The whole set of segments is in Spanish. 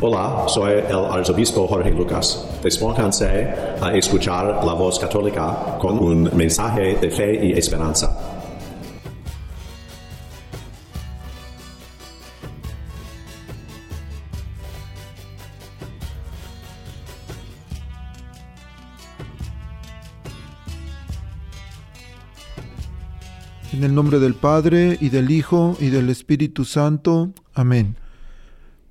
Hola, soy el arzobispo Jorge Lucas. Despónganse a escuchar la voz católica con un mensaje de fe y esperanza. En el nombre del Padre, y del Hijo, y del Espíritu Santo. Amén.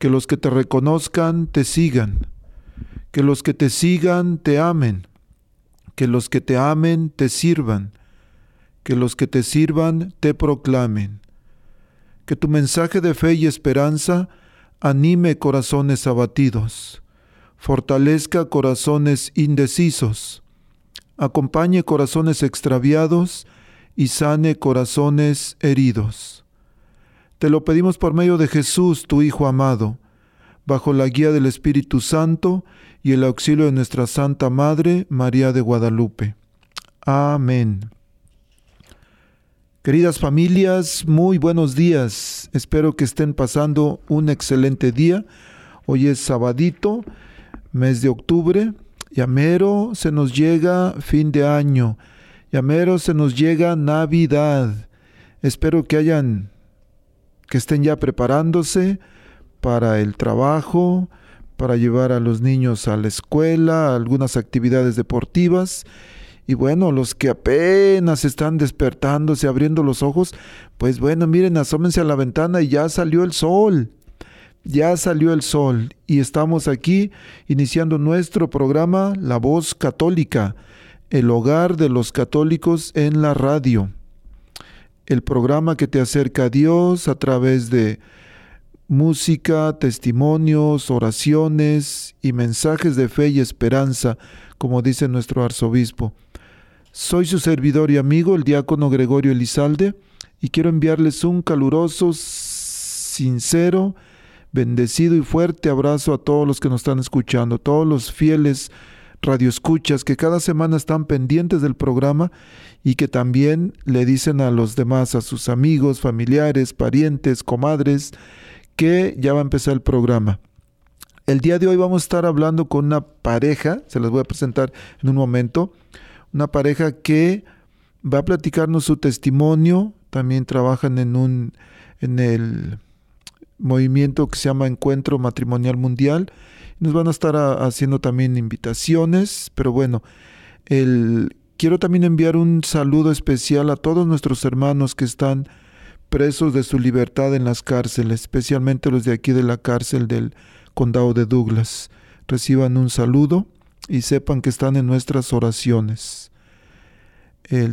que los que te reconozcan te sigan, que los que te sigan te amen, que los que te amen te sirvan, que los que te sirvan te proclamen. Que tu mensaje de fe y esperanza anime corazones abatidos, fortalezca corazones indecisos, acompañe corazones extraviados y sane corazones heridos. Te lo pedimos por medio de Jesús, tu Hijo amado, bajo la guía del Espíritu Santo y el auxilio de nuestra Santa Madre, María de Guadalupe. Amén. Queridas familias, muy buenos días. Espero que estén pasando un excelente día. Hoy es sabadito, mes de octubre. Yamero se nos llega fin de año. Yamero se nos llega Navidad. Espero que hayan que estén ya preparándose para el trabajo, para llevar a los niños a la escuela, algunas actividades deportivas. Y bueno, los que apenas están despertándose, abriendo los ojos, pues bueno, miren, asómense a la ventana y ya salió el sol. Ya salió el sol y estamos aquí iniciando nuestro programa La Voz Católica, el hogar de los católicos en la radio el programa que te acerca a Dios a través de música, testimonios, oraciones y mensajes de fe y esperanza, como dice nuestro arzobispo. Soy su servidor y amigo, el diácono Gregorio Elizalde, y quiero enviarles un caluroso, sincero, bendecido y fuerte abrazo a todos los que nos están escuchando, todos los fieles radioescuchas que cada semana están pendientes del programa y que también le dicen a los demás, a sus amigos, familiares, parientes, comadres, que ya va a empezar el programa. El día de hoy vamos a estar hablando con una pareja, se las voy a presentar en un momento, una pareja que va a platicarnos su testimonio, también trabajan en un en el movimiento que se llama Encuentro Matrimonial Mundial. Nos van a estar haciendo también invitaciones, pero bueno, el Quiero también enviar un saludo especial a todos nuestros hermanos que están presos de su libertad en las cárceles, especialmente los de aquí de la cárcel del condado de Douglas. Reciban un saludo y sepan que están en nuestras oraciones.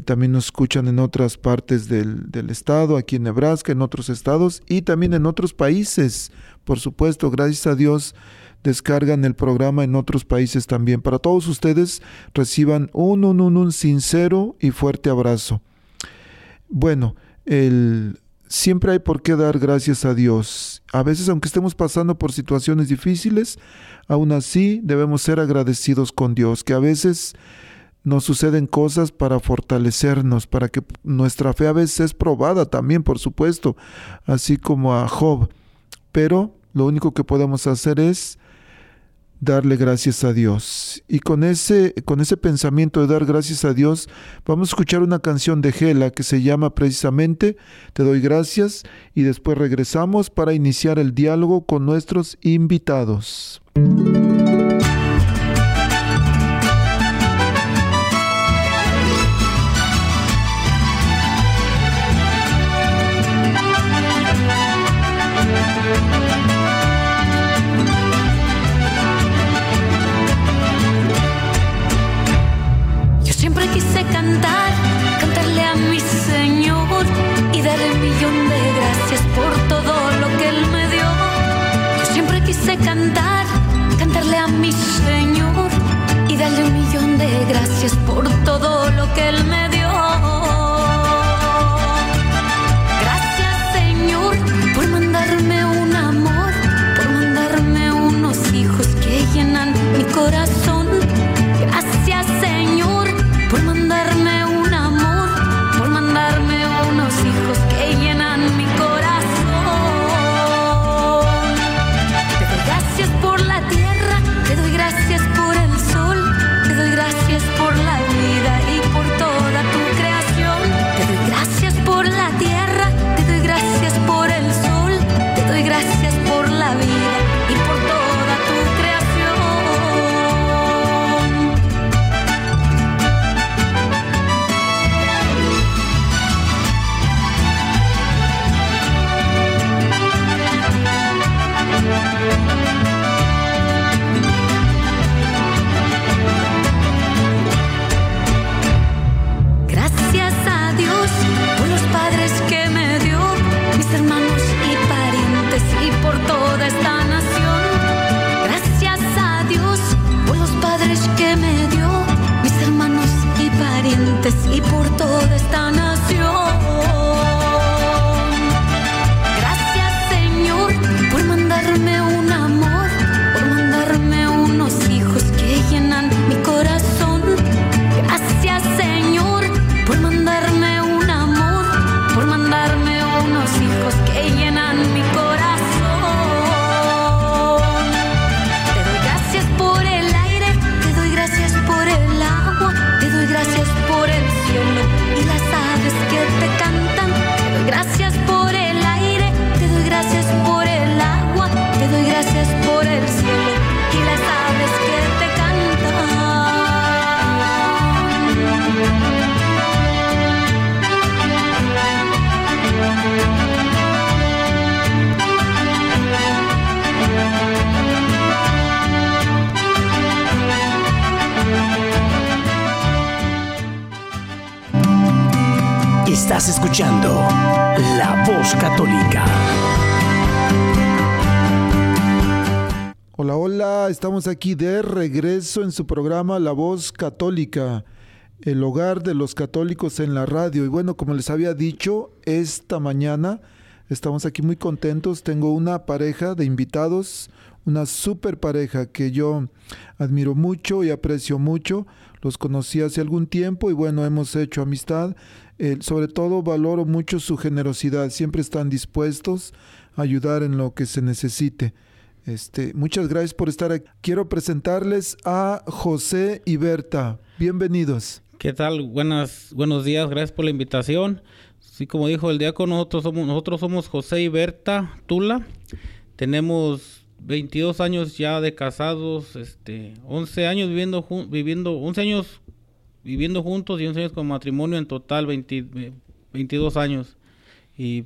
también nos escuchan en otras partes del, del, estado, aquí en Nebraska, en otros estados y también en otros países. Por supuesto, gracias a Dios descargan el programa en otros países también. Para todos ustedes reciban un, un, un, un sincero y fuerte abrazo. Bueno, el, siempre hay por qué dar gracias a Dios. A veces, aunque estemos pasando por situaciones difíciles, aún así debemos ser agradecidos con Dios, que a veces nos suceden cosas para fortalecernos, para que nuestra fe a veces es probada también, por supuesto, así como a Job. Pero lo único que podemos hacer es darle gracias a Dios. Y con ese, con ese pensamiento de dar gracias a Dios, vamos a escuchar una canción de Gela que se llama precisamente Te doy gracias y después regresamos para iniciar el diálogo con nuestros invitados. por Católica. Hola, hola, estamos aquí de regreso en su programa La Voz Católica, el hogar de los católicos en la radio. Y bueno, como les había dicho, esta mañana estamos aquí muy contentos. Tengo una pareja de invitados, una super pareja que yo admiro mucho y aprecio mucho. Los conocí hace algún tiempo y bueno, hemos hecho amistad. Sobre todo valoro mucho su generosidad. Siempre están dispuestos a ayudar en lo que se necesite. Este, muchas gracias por estar aquí. Quiero presentarles a José y Berta. Bienvenidos. ¿Qué tal? Buenas, buenos días, gracias por la invitación. Sí, como dijo el diácono, nosotros somos, nosotros somos José y Berta Tula. Tenemos 22 años ya de casados, este, 11 años viviendo, viviendo 11 años viviendo juntos y 11 años con matrimonio, en total 22 años. Y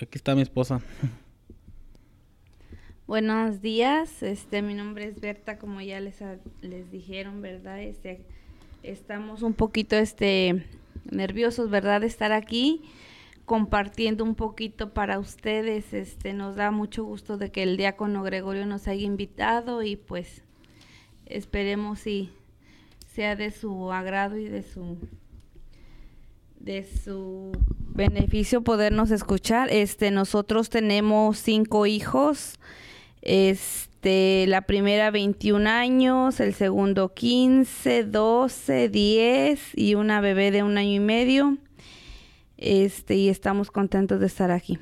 aquí está mi esposa. Buenos días, este, mi nombre es Berta, como ya les, les dijeron, ¿verdad? Este, estamos un poquito, este, nerviosos, ¿verdad? De estar aquí compartiendo un poquito para ustedes, este, nos da mucho gusto de que el diácono Gregorio nos haya invitado y pues esperemos y sea de su agrado y de su de su beneficio podernos escuchar. Este, nosotros tenemos cinco hijos. Este, la primera 21 años, el segundo 15, 12, 10 y una bebé de un año y medio. Este, y estamos contentos de estar aquí.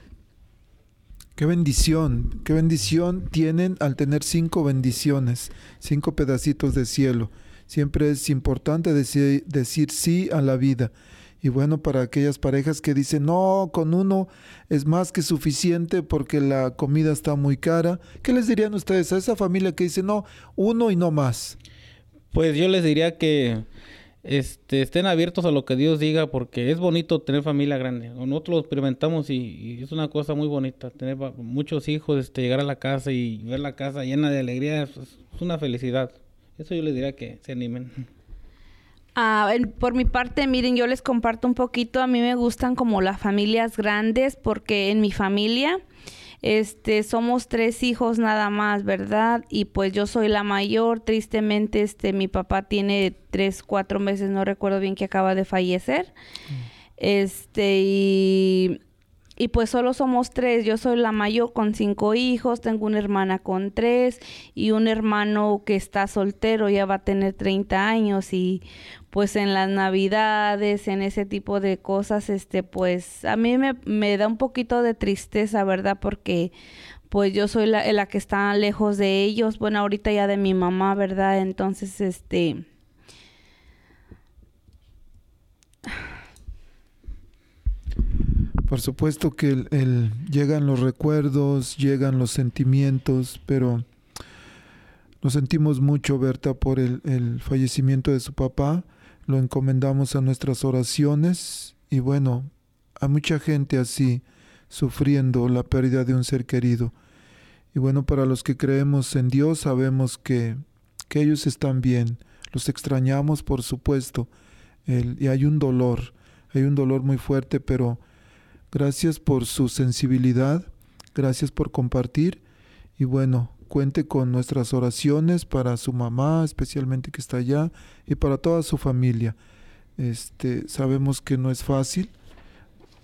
Qué bendición, qué bendición tienen al tener cinco bendiciones, cinco pedacitos de cielo. Siempre es importante decir, decir sí a la vida. Y bueno, para aquellas parejas que dicen, no, con uno es más que suficiente porque la comida está muy cara, ¿qué les dirían ustedes a esa familia que dice, no, uno y no más? Pues yo les diría que este, estén abiertos a lo que Dios diga porque es bonito tener familia grande. Nosotros lo experimentamos y, es una cosa muy bonita. Tener muchos hijos, este, llegar a la casa y ver la casa llena de alegría es, es una felicidad. Eso yo les diría que se animen. Ah, por mi parte, miren, yo les comparto un poquito. A mí me gustan como las familias grandes porque en mi familia, este, somos tres hijos nada más, ¿verdad? Y pues yo soy la mayor. Tristemente, este, mi papá tiene tres, cuatro meses, no recuerdo bien que acaba de fallecer. Mm. Este, y y pues solo somos tres. Yo soy la mayor con cinco hijos, tengo una hermana con tres y un hermano que está soltero, ya va a tener 30 años y pues en las navidades, en ese tipo de cosas, este pues a mí me, me da un poquito de tristeza, ¿verdad? Porque pues yo soy la, la que está lejos de ellos, bueno, ahorita ya de mi mamá, ¿verdad? Entonces, este Por supuesto que el, llegan los recuerdos, llegan los sentimientos, pero nos sentimos mucho, Berta, por el, fallecimiento de su papá. Lo encomendamos a nuestras oraciones y bueno, a mucha gente así, sufriendo la pérdida de un ser querido. Y bueno, para los que creemos en Dios, sabemos que, que ellos están bien. Los extrañamos, por supuesto, y hay un dolor, hay un dolor muy fuerte, pero Gracias por su sensibilidad, gracias por compartir y bueno, cuente con nuestras oraciones para su mamá, especialmente que está allá, y para toda su familia. Este, sabemos que no es fácil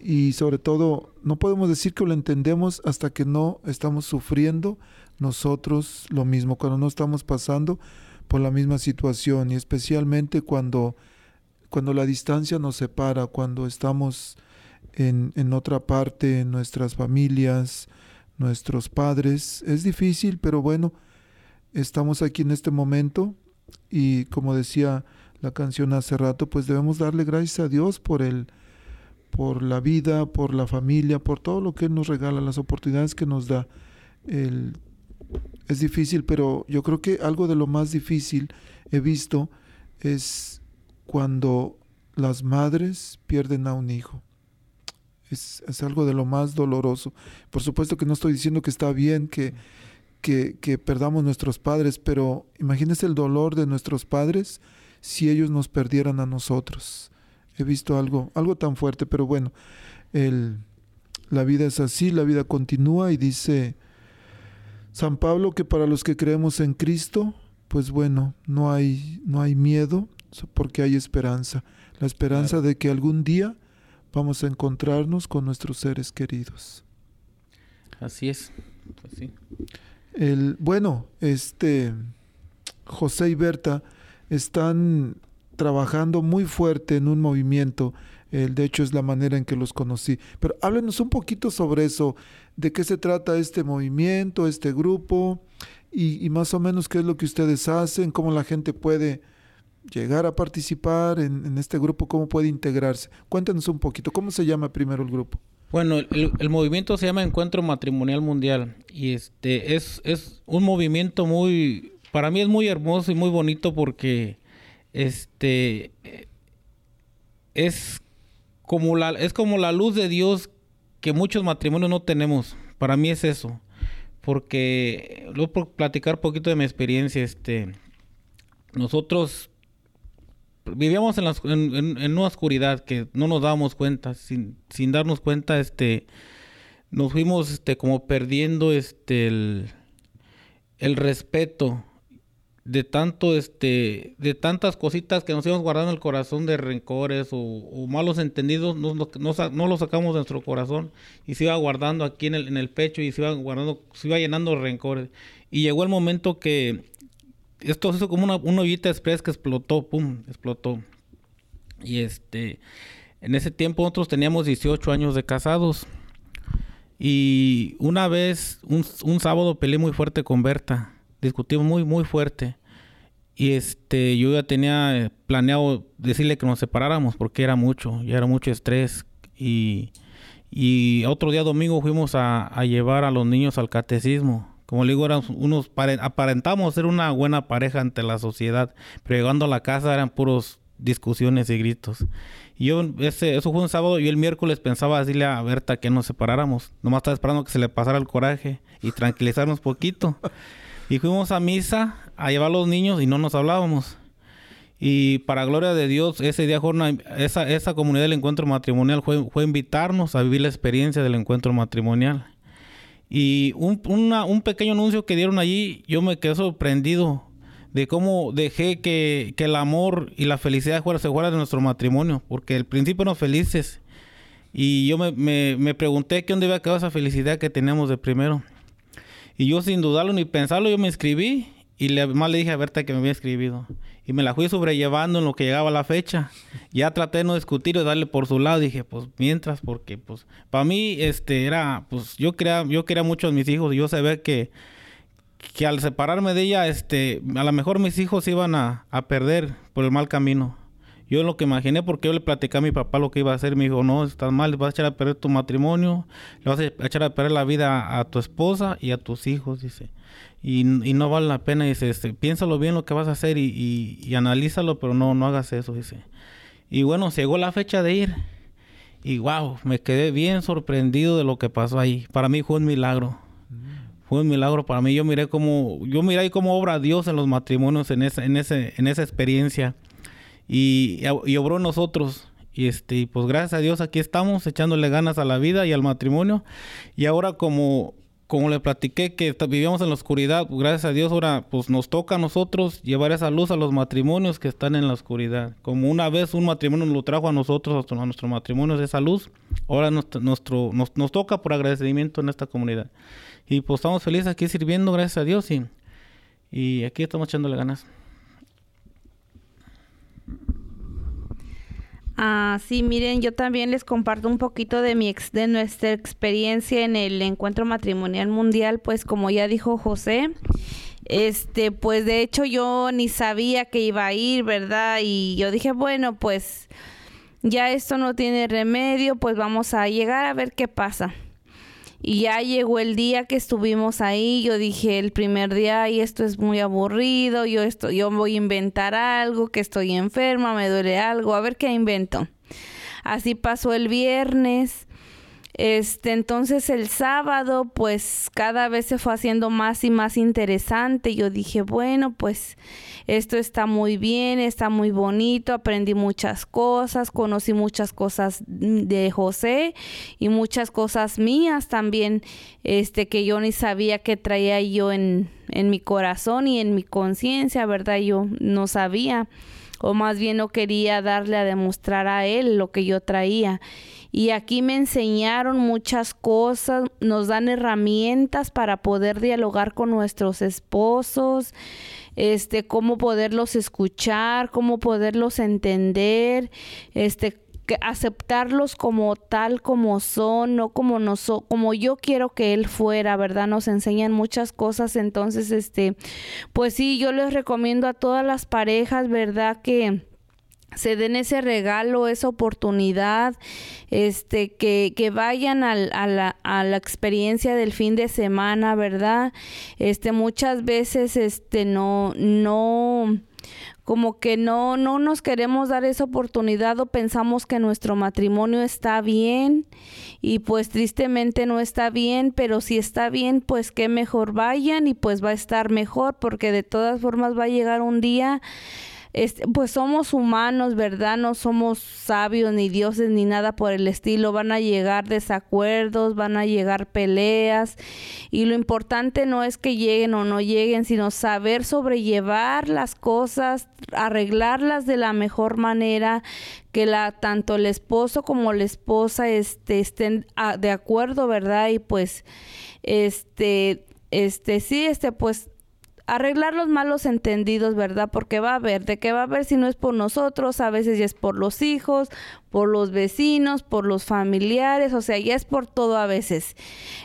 y sobre todo no podemos decir que lo entendemos hasta que no estamos sufriendo nosotros lo mismo, cuando no estamos pasando por la misma situación y especialmente cuando cuando la distancia nos separa, cuando estamos en, otra parte, en nuestras familias, nuestros padres. Es difícil, pero bueno, estamos aquí en este momento y como decía la canción hace rato, pues debemos darle gracias a Dios por el por la vida, por la familia, por todo lo que nos regala, las oportunidades que nos da. El, es difícil, pero yo creo que algo de lo más difícil he visto es cuando las madres pierden a un hijo. Es, algo de lo más doloroso. Por supuesto que no estoy diciendo que está bien que, que, perdamos nuestros padres, pero imagínese el dolor de nuestros padres si ellos nos perdieran a nosotros. he visto algo, algo tan fuerte, pero bueno, el, la vida es así, la vida continúa y dice San Pablo que para los que creemos en Cristo, pues bueno, no hay, no hay miedo porque hay esperanza, la esperanza de que algún día vamos a encontrarnos con nuestros seres queridos. Así es, El, bueno, este José y Berta están trabajando muy fuerte en un movimiento. El, de hecho, es la manera en que los conocí. Pero háblenos un poquito sobre eso, de qué se trata este movimiento, este grupo, y, más o menos qué es lo que ustedes hacen, cómo la gente puede llegar a participar en, este grupo, cómo puede integrarse. Cuéntenos un poquito, ¿cómo se llama primero el grupo? Bueno, el, movimiento se llama Encuentro Matrimonial Mundial y este es, es un movimiento muy, para mí es muy hermoso y muy bonito porque este es como la es como la luz de Dios que muchos matrimonios no tenemos. Para mí es eso. Porque luego por platicar un poquito de mi experiencia, este nosotros vivíamos en, la, en, una oscuridad que no nos dábamos cuenta, sin, sin darnos cuenta, este nos fuimos este como perdiendo este el, el respeto de tanto este de tantas cositas que nos íbamos guardando en el corazón de rencores o, malos entendidos no, no, no, lo sacamos de nuestro corazón y se iba guardando aquí en el, en el pecho y se iba guardando se iba llenando de rencores. Y llegó el momento que esto hizo como una, una ollita express que explotó pum explotó y este en ese tiempo nosotros teníamos 18 años de casados y una vez un, un sábado peleé muy fuerte con Berta discutimos muy, muy fuerte. Y este, yo ya tenía eh, planeado decirle que nos separáramos porque era mucho, ya era mucho estrés. Y, y otro día domingo fuimos a, a llevar a los niños al catecismo. Como le digo, éramos unos aparentamos ser una buena pareja ante la sociedad, pero llegando a la casa eran puros discusiones y gritos. Y yo, ese, eso fue un sábado, y el miércoles pensaba decirle a Berta que nos separáramos. Nomás estaba esperando que se le pasara el coraje y tranquilizarnos poquito. Y fuimos a misa a llevar a los niños y no nos hablábamos. Y para gloria de Dios, ese día esa, esa comunidad del encuentro matrimonial fue, fue invitarnos a vivir la experiencia del encuentro matrimonial. Y un, un pequeño anuncio que dieron allí, yo me quedé sorprendido de cómo dejé que, que el amor y la felicidad se fuera de nuestro matrimonio, porque al principio éramos felices. Y yo me, me, pregunté qué dónde había quedado esa felicidad que teníamos de primero. Y yo sin dudarlo ni pensarlo, yo me inscribí y le, más le dije a Berta que me había inscribido. Y me la fui sobrellevando en lo que llegaba la fecha. Ya traté de no discutir y darle por su lado. Dije, pues mientras, porque pues para mí este era, pues yo quería, yo quería mucho a mis hijos y yo sabía que, que al separarme de ella, este, a lo mejor mis hijos iban a, a perder por el mal camino. Yo lo que imaginé, porque yo le platicé a mi papá lo que iba a hacer, me dijo, no, estás mal, vas a echar a perder tu matrimonio, le vas a echar a perder la vida a, tu esposa y a tus hijos, dice. Y, no vale la pena, dice, este, piénsalo bien lo que vas a hacer y, y, analízalo, pero no, no hagas eso, dice. Y bueno, llegó la fecha de ir. Y wow, me quedé bien sorprendido de lo que pasó ahí. Para mí fue un milagro. Fue un milagro para mí. Yo miré como, yo miré ahí cómo obra Dios en los matrimonios, en esa, en ese, en esa experiencia y, y obró nosotros. Y este, pues gracias a Dios aquí estamos echándole ganas a la vida y al matrimonio. Y ahora como, como le platiqué que vivíamos en la oscuridad, pues gracias a Dios ahora pues nos toca a nosotros llevar esa luz a los matrimonios que están en la oscuridad. Como una vez un matrimonio lo trajo a nosotros, a nuestro matrimonio esa luz, ahora nos, nuestro, nos toca por agradecimiento en esta comunidad. Y pues estamos felices aquí sirviendo, gracias a Dios, y, y aquí estamos echándole ganas. Ah, sí, miren, yo también les comparto un poquito de mi ex, de nuestra experiencia en el encuentro matrimonial mundial, pues como ya dijo José, este, pues de hecho yo ni sabía que iba a ir, ¿verdad? Y yo dije, bueno, pues ya esto no tiene remedio, pues vamos a llegar a ver qué pasa. Y ya llegó el día que estuvimos ahí, yo dije el primer día, y esto es muy aburrido, yo esto, yo voy a inventar algo, que estoy enferma, me duele algo, a ver qué invento. Así pasó el viernes. Este, entonces el sábado, pues cada vez se fue haciendo más y más interesante. Yo dije, bueno, pues esto está muy bien, está muy bonito, aprendí muchas cosas, conocí muchas cosas de José y muchas cosas mías también, este, que yo ni sabía que traía yo en, en mi corazón y en mi conciencia, ¿verdad? Yo no sabía o más bien no quería darle a demostrar a él lo que yo traía. Y aquí me enseñaron muchas cosas, nos dan herramientas para poder dialogar con nuestros esposos, este, cómo poderlos escuchar, cómo poderlos entender, este, aceptarlos como tal como son, no como no como yo quiero que él fuera, ¿verdad? Nos enseñan muchas cosas, entonces este pues sí, yo les recomiendo a todas las parejas, ¿verdad? que se den ese regalo, esa oportunidad, este, que, que vayan a, la, a la experiencia del fin de semana, ¿verdad? Este, muchas veces, este, no, no, como que no, no nos queremos dar esa oportunidad o pensamos que nuestro matrimonio está bien y pues tristemente no está bien, pero si está bien, pues qué mejor vayan y pues va a estar mejor porque de todas formas va a llegar un día pues somos humanos, ¿verdad? No somos sabios ni dioses ni nada por el estilo. Van a llegar desacuerdos, van a llegar peleas y lo importante no es que lleguen o no lleguen, sino saber sobrellevar las cosas, arreglarlas de la mejor manera, que la tanto el esposo como la esposa este, estén ah, de acuerdo, ¿verdad? Y pues este este sí, este pues arreglar los malos entendidos, ¿verdad? Porque va a haber, de qué va a haber si no es por nosotros, a veces ya es por los hijos, por los vecinos, por los familiares, o sea, ya es por todo a veces.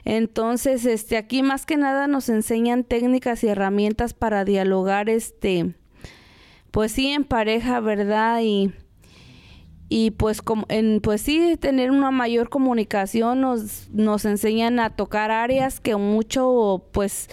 Entonces, este, aquí más que nada nos enseñan técnicas y herramientas para dialogar, este, pues sí, en pareja, ¿verdad? Y y pues como en pues sí tener una mayor comunicación nos nos enseñan a tocar áreas que mucho pues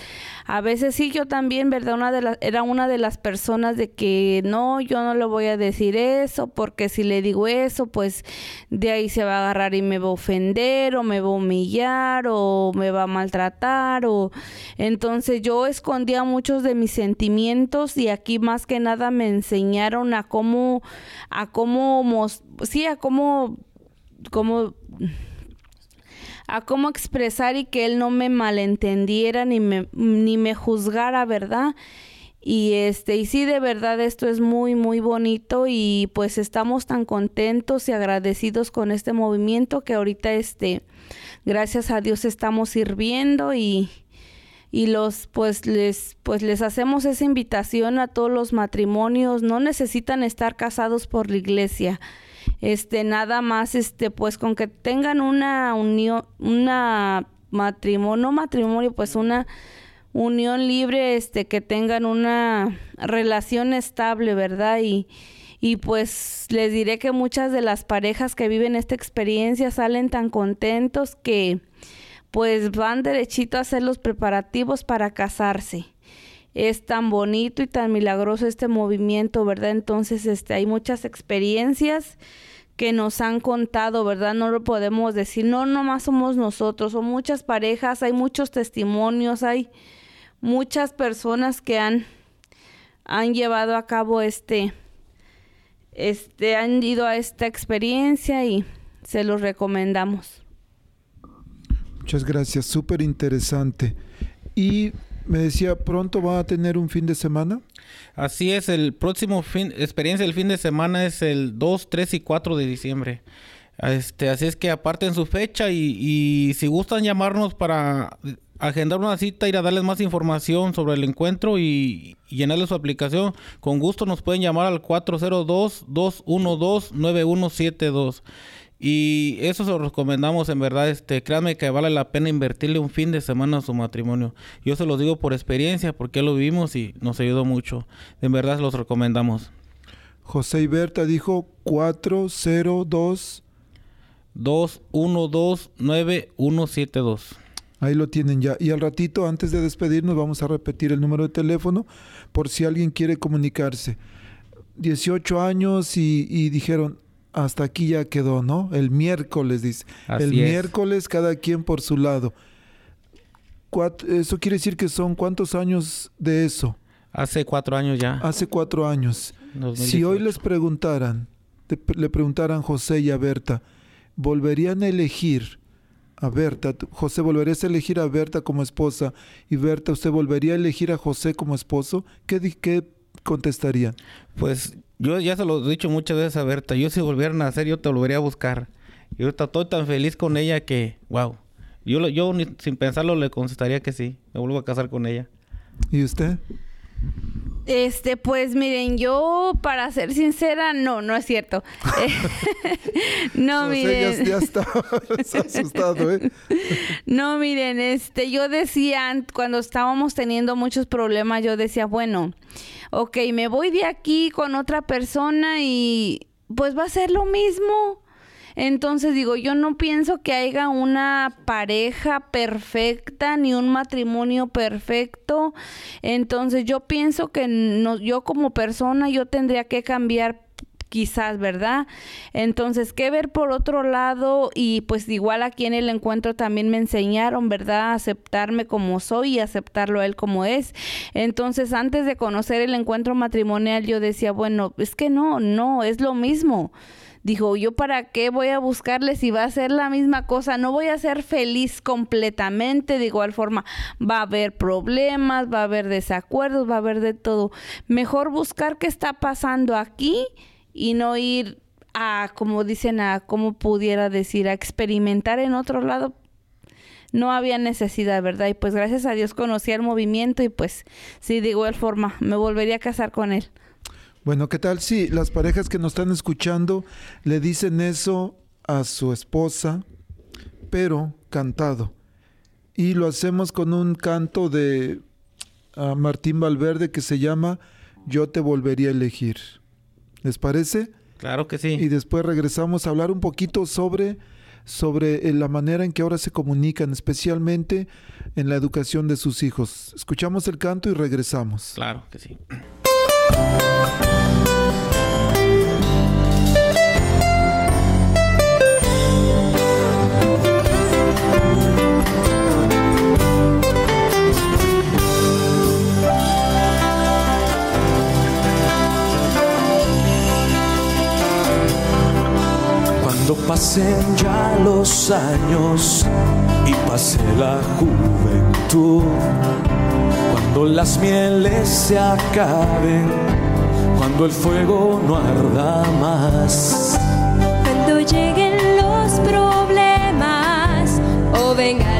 a veces sí yo también verdad una de las era una de las personas de que no yo no le voy a decir eso porque si le digo eso pues de ahí se va a agarrar y me va a ofender o me va a humillar o me va a maltratar o entonces yo escondía muchos de mis sentimientos y aquí más que nada me enseñaron a cómo a cómo sí, a cómo, cómo, a cómo expresar y que él no me malentendiera ni me, ni me juzgara, ¿verdad? Y este, y sí, de verdad esto es muy, muy bonito y pues estamos tan contentos y agradecidos con este movimiento que ahorita este, gracias a Dios estamos sirviendo y, y los pues les pues les hacemos esa invitación a todos los matrimonios no necesitan estar casados por la iglesia este nada más este pues con que tengan una unión una matrimonio no matrimonio pues una unión libre este que tengan una relación estable verdad y y pues les diré que muchas de las parejas que viven esta experiencia salen tan contentos que pues van derechito a hacer los preparativos para casarse. Es tan bonito y tan milagroso este movimiento, ¿verdad? Entonces, este, hay muchas experiencias que nos han contado, ¿verdad? No lo podemos decir, no, nomás somos nosotros, son muchas parejas, hay muchos testimonios, hay muchas personas que han, han llevado a cabo este, este, han ido a esta experiencia y se los recomendamos. Muchas gracias, súper interesante. Y me decía, ¿pronto va a tener un fin de semana? Así es, el próximo fin, experiencia del fin de semana es el 2, 3 y 4 de diciembre. Este, así es que aparten su fecha y, y si gustan llamarnos para agendar una cita, ir a darles más información sobre el encuentro y, y llenarles su aplicación, con gusto nos pueden llamar al 402-212-9172. Y eso se lo recomendamos, en verdad, este, créanme que vale la pena invertirle un fin de semana a su matrimonio. Yo se lo digo por experiencia, porque lo vivimos y nos ayudó mucho. En verdad se los recomendamos. José Iberta dijo 402 212 9172. Ahí lo tienen ya. Y al ratito, antes de despedirnos, vamos a repetir el número de teléfono por si alguien quiere comunicarse. 18 años y, y dijeron, hasta aquí ya quedó, ¿no? El miércoles, dice. Así el es. miércoles cada quien por su lado. Eso quiere decir que son cuántos años de eso? Hace cuatro años ya. Hace cuatro años. 2018. Si hoy les preguntaran, le preguntaran José y a Berta, ¿volverían a elegir a Berta? José, ¿volverías a elegir a Berta como esposa? Y Berta, ¿usted volvería a elegir a José como esposo? ¿Qué, qué contestarían? Pues yo ya se lo he dicho muchas veces a Berta. Yo si volviera a nacer, yo te volvería a buscar. Y ahorita estoy tan feliz con ella que, wow. Yo, yo sin pensarlo le contestaría que sí. Me vuelvo a casar con ella. ¿Y usted? Este, pues miren, yo para ser sincera, no, no es cierto. No, miren. ya, ya está asustado, ¿eh? No, miren, este, yo decía an- cuando estábamos teniendo muchos problemas, yo decía, bueno, ok, me voy de aquí con otra persona y pues va a ser lo mismo. Entonces digo, yo no pienso que haya una pareja perfecta ni un matrimonio perfecto. Entonces yo pienso que no, yo como persona yo tendría que cambiar quizás, ¿verdad? Entonces, ¿qué ver por otro lado? Y pues igual aquí en el encuentro también me enseñaron, ¿verdad? A aceptarme como soy y aceptarlo a él como es. Entonces, antes de conocer el encuentro matrimonial, yo decía, bueno, es que no, no, es lo mismo. Dijo, yo para qué voy a buscarle si va a ser la misma cosa, no voy a ser feliz completamente, de igual forma va a haber problemas, va a haber desacuerdos, va a haber de todo. Mejor buscar qué está pasando aquí y no ir a, como dicen, a, como pudiera decir, a experimentar en otro lado. No había necesidad, ¿verdad? Y pues gracias a Dios conocí el movimiento y pues sí, de igual forma, me volvería a casar con él. Bueno, ¿qué tal si las parejas que nos están escuchando le dicen eso a su esposa, pero cantado? Y lo hacemos con un canto de Martín Valverde que se llama Yo te volvería a elegir. ¿Les parece? Claro que sí. Y después regresamos a hablar un poquito sobre, sobre eh, la manera en que ahora se comunican, especialmente en la educación de sus hijos. Escuchamos el canto y regresamos. Claro que sí. Pasen ya los años y pase la juventud, cuando las mieles se acaben, cuando el fuego no arda más. Cuando lleguen los problemas o venga la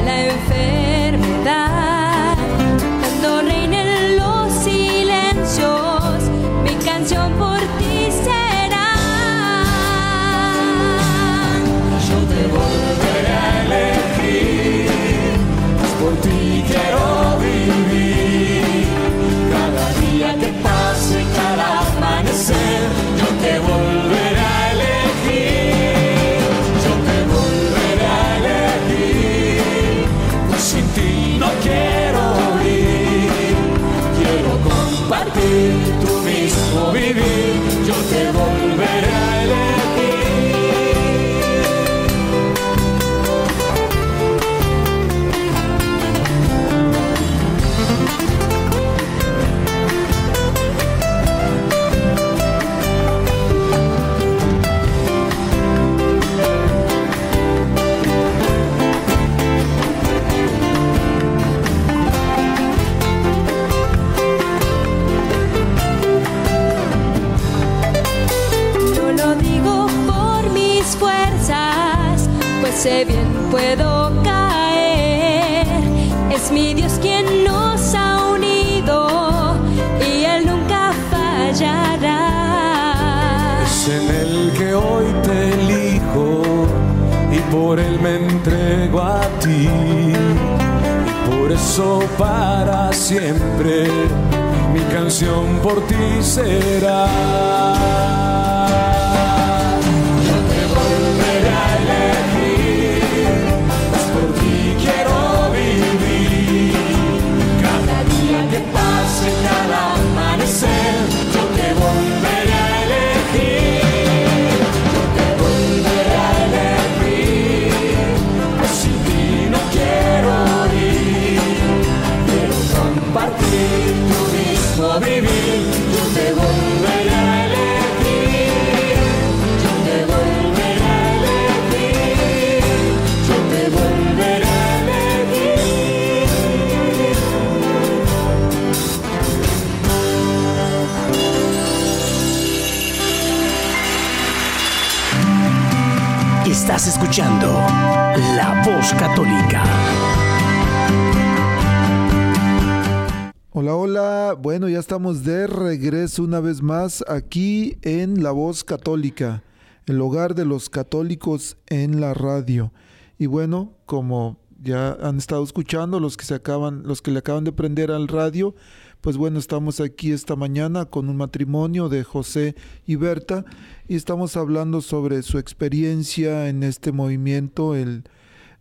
Hola. Bueno, ya estamos de regreso una vez más aquí en La Voz Católica, el hogar de los católicos en la radio. Y bueno, como ya han estado escuchando los que se acaban, los que le acaban de prender al radio, pues bueno, estamos aquí esta mañana con un matrimonio de José y Berta y estamos hablando sobre su experiencia en este movimiento el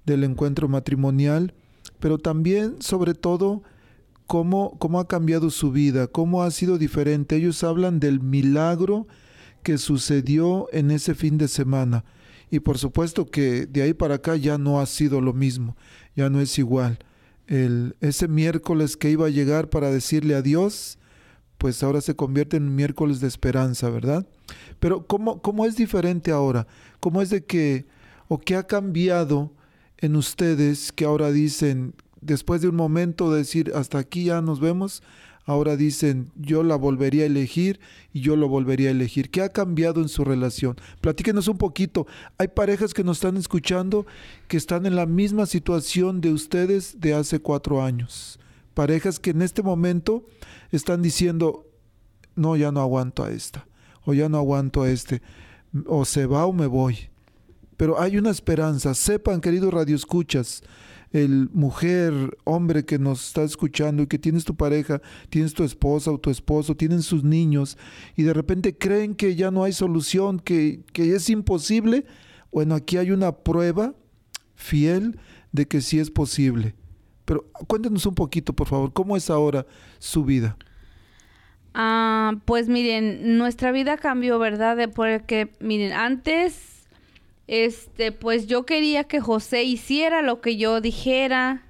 del encuentro matrimonial, pero también sobre todo cómo, cómo ha cambiado su vida, cómo ha sido diferente. Ellos hablan del milagro que sucedió en ese fin de semana. Y por supuesto que de ahí para acá ya no ha sido lo mismo, ya no es igual. El, ese miércoles que iba a llegar para decirle adiós, pues ahora se convierte en un miércoles de esperanza, ¿verdad? Pero ¿cómo, cómo es diferente ahora? ¿Cómo es de que, o qué ha cambiado en ustedes que ahora dicen, después de un momento de decir, hasta aquí ya nos vemos, ahora dicen, yo la volvería a elegir y yo lo volvería a elegir. ¿Qué ha cambiado en su relación? Platíquenos un poquito. Hay parejas que nos están escuchando que están en la misma situación de ustedes de hace cuatro años. Parejas que en este momento están diciendo, no, ya no aguanto a esta, o ya no aguanto a este, o se va o me voy. Pero hay una esperanza. Sepan, queridos radioescuchas, el mujer, hombre que nos está escuchando y que tienes tu pareja, tienes tu esposa o tu esposo, tienen sus niños y de repente creen que ya no hay solución, que, que es imposible, bueno, aquí hay una prueba fiel de que sí es posible. Pero cuéntenos un poquito, por favor, ¿cómo es ahora su vida? Ah, pues miren, nuestra vida cambió, ¿verdad? De porque, miren, antes este, pues yo quería que José hiciera lo que yo dijera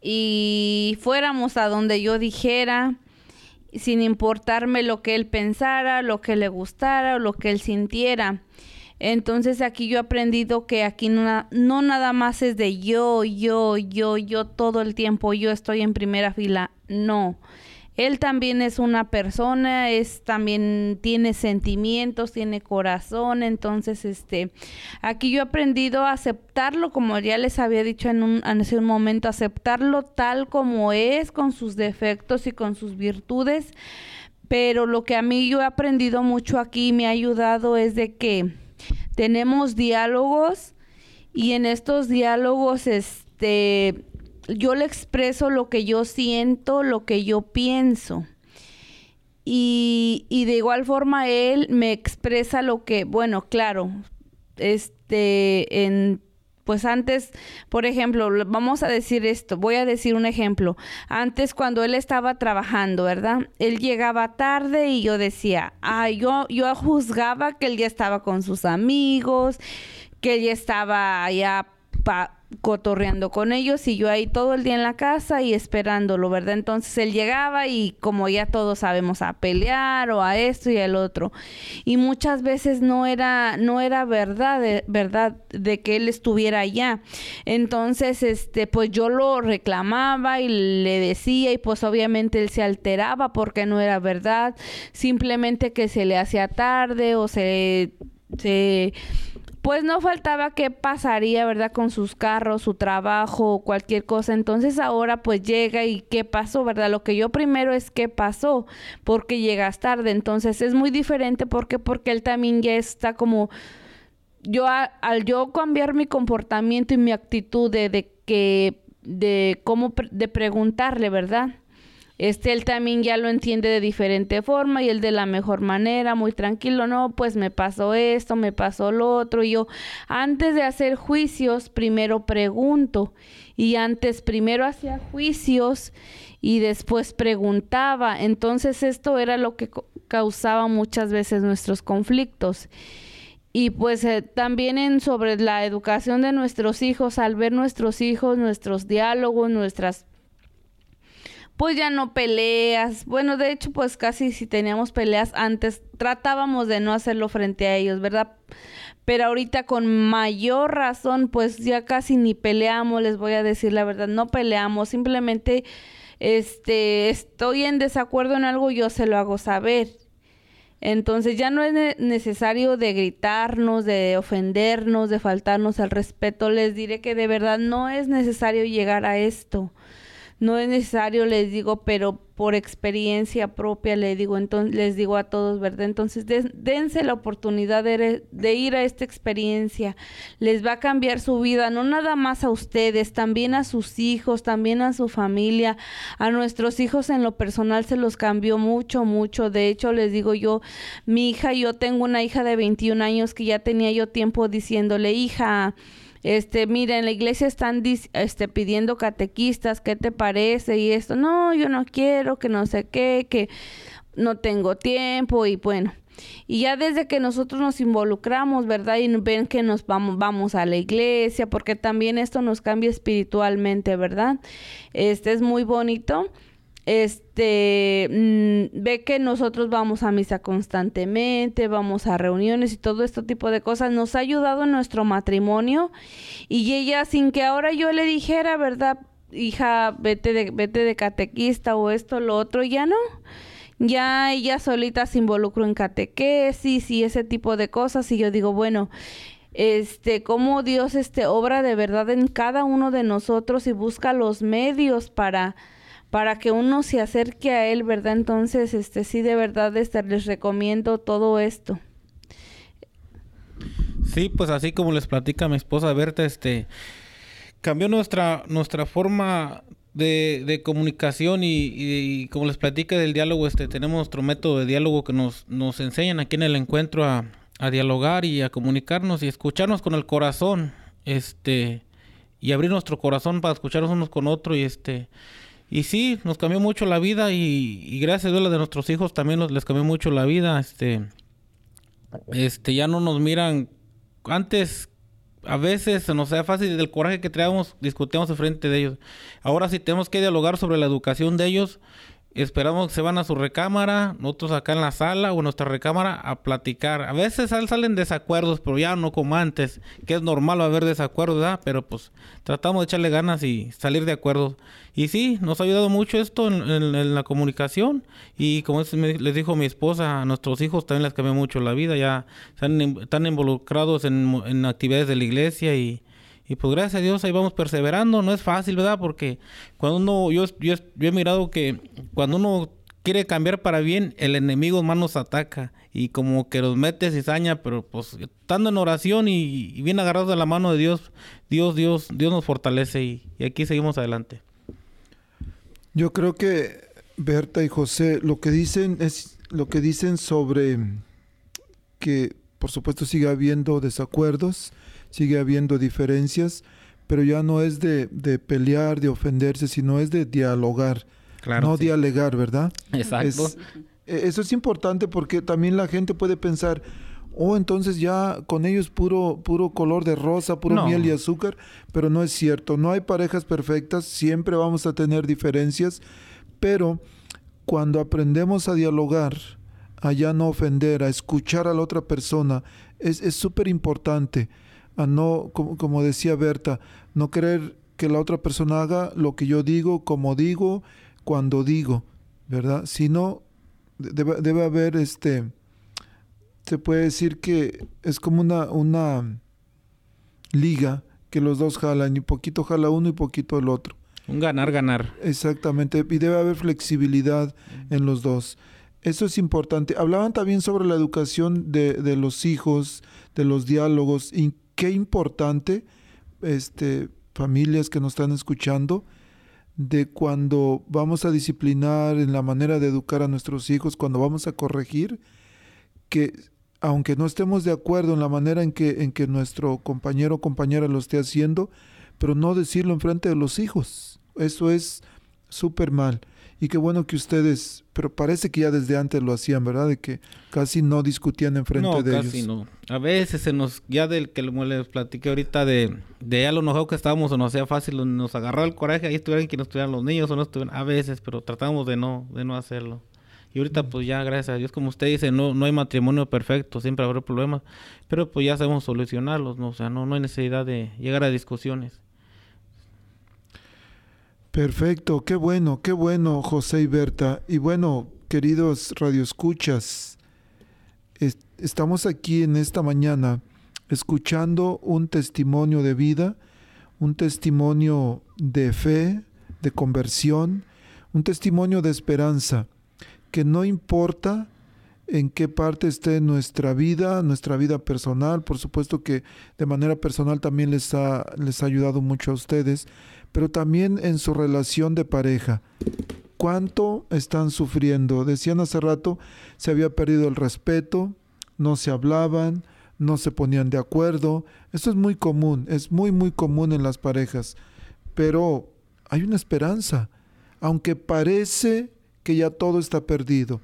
y fuéramos a donde yo dijera, sin importarme lo que él pensara, lo que le gustara o lo que él sintiera. Entonces aquí yo he aprendido que aquí no, no, nada más es de yo, yo, yo, yo todo el tiempo, yo estoy en primera fila. No, él también es una persona, es también tiene sentimientos, tiene corazón, entonces este aquí yo he aprendido a aceptarlo como ya les había dicho en un hace un momento, aceptarlo tal como es con sus defectos y con sus virtudes, pero lo que a mí yo he aprendido mucho aquí me ha ayudado es de que tenemos diálogos y en estos diálogos este yo le expreso lo que yo siento, lo que yo pienso. Y, y, de igual forma él me expresa lo que, bueno, claro, este, en, pues antes, por ejemplo, vamos a decir esto, voy a decir un ejemplo. Antes cuando él estaba trabajando, ¿verdad? Él llegaba tarde y yo decía, ay, yo, yo juzgaba que él ya estaba con sus amigos, que él ya estaba allá cotorreando con ellos y yo ahí todo el día en la casa y esperándolo, ¿verdad? Entonces él llegaba y como ya todos sabemos a pelear o a esto y al otro. Y muchas veces no era no era verdad, de, verdad de que él estuviera allá. Entonces, este pues yo lo reclamaba y le decía y pues obviamente él se alteraba porque no era verdad, simplemente que se le hacía tarde o se se pues no faltaba qué pasaría, ¿verdad? Con sus carros, su trabajo cualquier cosa. Entonces ahora pues llega y qué pasó, ¿verdad? Lo que yo primero es qué pasó, porque llegas tarde. Entonces es muy diferente porque porque él también ya está como yo al yo cambiar mi comportamiento y mi actitud de que de cómo de preguntarle, ¿verdad? Este, él también ya lo entiende de diferente forma y él de la mejor manera, muy tranquilo, no, pues me pasó esto, me pasó lo otro. Y yo, antes de hacer juicios, primero pregunto. Y antes, primero hacía juicios y después preguntaba. Entonces esto era lo que causaba muchas veces nuestros conflictos. Y pues eh, también sobre la educación de nuestros hijos, al ver nuestros hijos, nuestros diálogos, nuestras pues ya no peleas. Bueno, de hecho, pues casi si teníamos peleas antes, tratábamos de no hacerlo frente a ellos, ¿verdad? Pero ahorita con mayor razón, pues ya casi ni peleamos, les voy a decir la verdad, no peleamos, simplemente este estoy en desacuerdo en algo, yo se lo hago saber. Entonces ya no es ne- necesario de gritarnos, de ofendernos, de faltarnos al respeto. Les diré que de verdad no es necesario llegar a esto. No es necesario, les digo, pero por experiencia propia les digo, entonces les digo a todos, ¿verdad? Entonces dense la oportunidad de, de ir a esta experiencia. Les va a cambiar su vida, no nada más a ustedes, también a sus hijos, también a su familia. A nuestros hijos en lo personal se los cambió mucho, mucho. De hecho, les digo yo, mi hija, yo tengo una hija de 21 años que ya tenía yo tiempo diciéndole, hija, este, mira, en la iglesia están este, pidiendo catequistas, ¿qué te parece? Y esto, no, yo no quiero, que no sé qué, que no tengo tiempo y bueno. Y ya desde que nosotros nos involucramos, ¿verdad? Y ven que nos vamos, vamos a la iglesia, porque también esto nos cambia espiritualmente, ¿verdad? Este es muy bonito este mm, ve que nosotros vamos a misa constantemente, vamos a reuniones y todo este tipo de cosas, nos ha ayudado en nuestro matrimonio y ella sin que ahora yo le dijera, ¿verdad? Hija, vete de, vete de catequista o esto, lo otro, ya no. Ya ella solita se involucró en catequesis y ese tipo de cosas y yo digo, bueno, este, cómo Dios este obra de verdad en cada uno de nosotros y busca los medios para para que uno se acerque a él, ¿verdad? Entonces, este sí de verdad este les recomiendo todo esto. Sí, pues así como les platica mi esposa Berta, este cambió nuestra nuestra forma de, de comunicación y, como les platica del diálogo, este tenemos nuestro método de diálogo que nos, nos enseñan aquí en el encuentro a, a dialogar y a comunicarnos y escucharnos con el corazón, este y abrir nuestro corazón para escucharnos unos con otros y este y sí, nos cambió mucho la vida y, y gracias a Dios la de nuestros hijos también nos, les cambió mucho la vida, este este ya no nos miran. Antes a veces nos sea fácil del coraje que traíamos discutíamos frente de ellos. Ahora si tenemos que dialogar sobre la educación de ellos esperamos que se van a su recámara nosotros acá en la sala o en nuestra recámara a platicar. A veces sal- salen desacuerdos pero ya no como antes que es normal haber desacuerdos ¿verdad? pero pues tratamos de echarle ganas y salir de acuerdo. Y sí nos ha ayudado mucho esto en, en- en la comunicación. Y como les dijo mi esposa a nuestros hijos también les cambió mucho la vida ya están, están involucrados en, en actividades de la iglesia y, y pues gracias a Dios ahí vamos perseverando. No es fácil verdad porque cuando uno yo, yo, he mirado que cuando uno quiere cambiar para bien el enemigo más nos ataca. Y como que los mete cizaña pero pues estando en oración y, y bien agarrados de la mano de Dios Dios Dios Dios nos fortalece y, y aquí seguimos adelante. Yo creo que Berta y José lo que dicen es lo que dicen sobre que por supuesto sigue habiendo desacuerdos, sigue habiendo diferencias, pero ya no es de, de pelear, de ofenderse, sino es de dialogar, claro no sí. dialegar, ¿verdad? exacto Es- eh, eso es importante porque también la gente puede pensar, oh, entonces ya con ellos puro, puro color de rosa, puro No. miel y azúcar, pero no es cierto, no hay parejas perfectas, siempre vamos a tener diferencias, pero cuando aprendemos a dialogar, a ya no ofender, a escuchar a la otra persona, es es súper importante, a no, como, como decía Berta, no querer que la otra persona haga lo que yo digo, como digo, cuando digo, ¿verdad? Sino de- debe, debe haber este se puede decir que es como una una liga que los dos jalan y poquito jala uno y poquito el otro. Un ganar ganar. Exactamente y debe haber flexibilidad en los dos. Eso es importante. Hablaban también sobre la educación de, de los hijos de los diálogos qué importante este familias que nos están escuchando de cuando vamos a disciplinar en la manera de educar a nuestros hijos, cuando vamos a corregir, que aunque no estemos de acuerdo en la manera en que, en que nuestro compañero o compañera lo esté haciendo, pero no decirlo en frente de los hijos. Eso es súper mal. Y qué bueno que ustedes, pero parece que ya desde antes lo hacían, ¿verdad? De que casi no discutían en frente no, de casi ellos. no. A veces se nos, ya del que les platiqué ahorita de, de ya lo enojado que estábamos, o nos hacía fácil, nos agarraba el coraje, ahí estuvieran quienes estuvieran los niños o no estuvieran, a veces, pero tratamos de no, de no hacerlo. Y ahorita pues ya, gracias a Dios, como usted dice, no, no hay matrimonio perfecto, siempre habrá problemas, pero pues ya sabemos solucionarlos, ¿no? O sea, no, no hay necesidad de llegar a discusiones. Perfecto, qué bueno, qué bueno, José y Berta. Y bueno, queridos radioescuchas, es- estamos aquí en esta mañana escuchando un testimonio de vida, un testimonio de fe, de conversión, un testimonio de esperanza, que no importa en qué parte esté nuestra vida, nuestra vida personal, por supuesto que de manera personal también les ha, les ha ayudado mucho a ustedes, pero también en su relación de pareja. ¿Cuánto están sufriendo? Decían hace rato, se había perdido el respeto, no se hablaban, no se ponían de acuerdo. Esto es muy común, es muy, muy común en las parejas. Pero hay una esperanza, aunque parece que ya todo está perdido,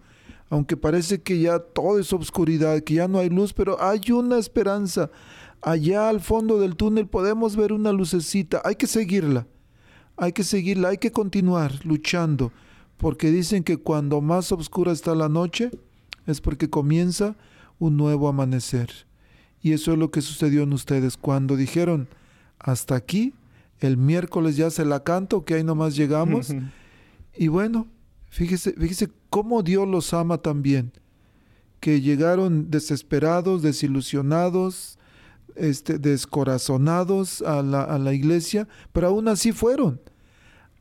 aunque parece que ya todo es obscuridad, que ya no hay luz, pero hay una esperanza. Allá al fondo del túnel podemos ver una lucecita, hay que seguirla, hay que seguirla, hay que continuar luchando, porque dicen que cuando más oscura está la noche es porque comienza un nuevo amanecer. Y eso es lo que sucedió en ustedes cuando dijeron, hasta aquí, el miércoles ya se la canto, que ahí nomás llegamos. y bueno, fíjese, fíjese cómo Dios los ama también, que llegaron desesperados, desilusionados, este, descorazonados a la, a la iglesia, pero aún así fueron,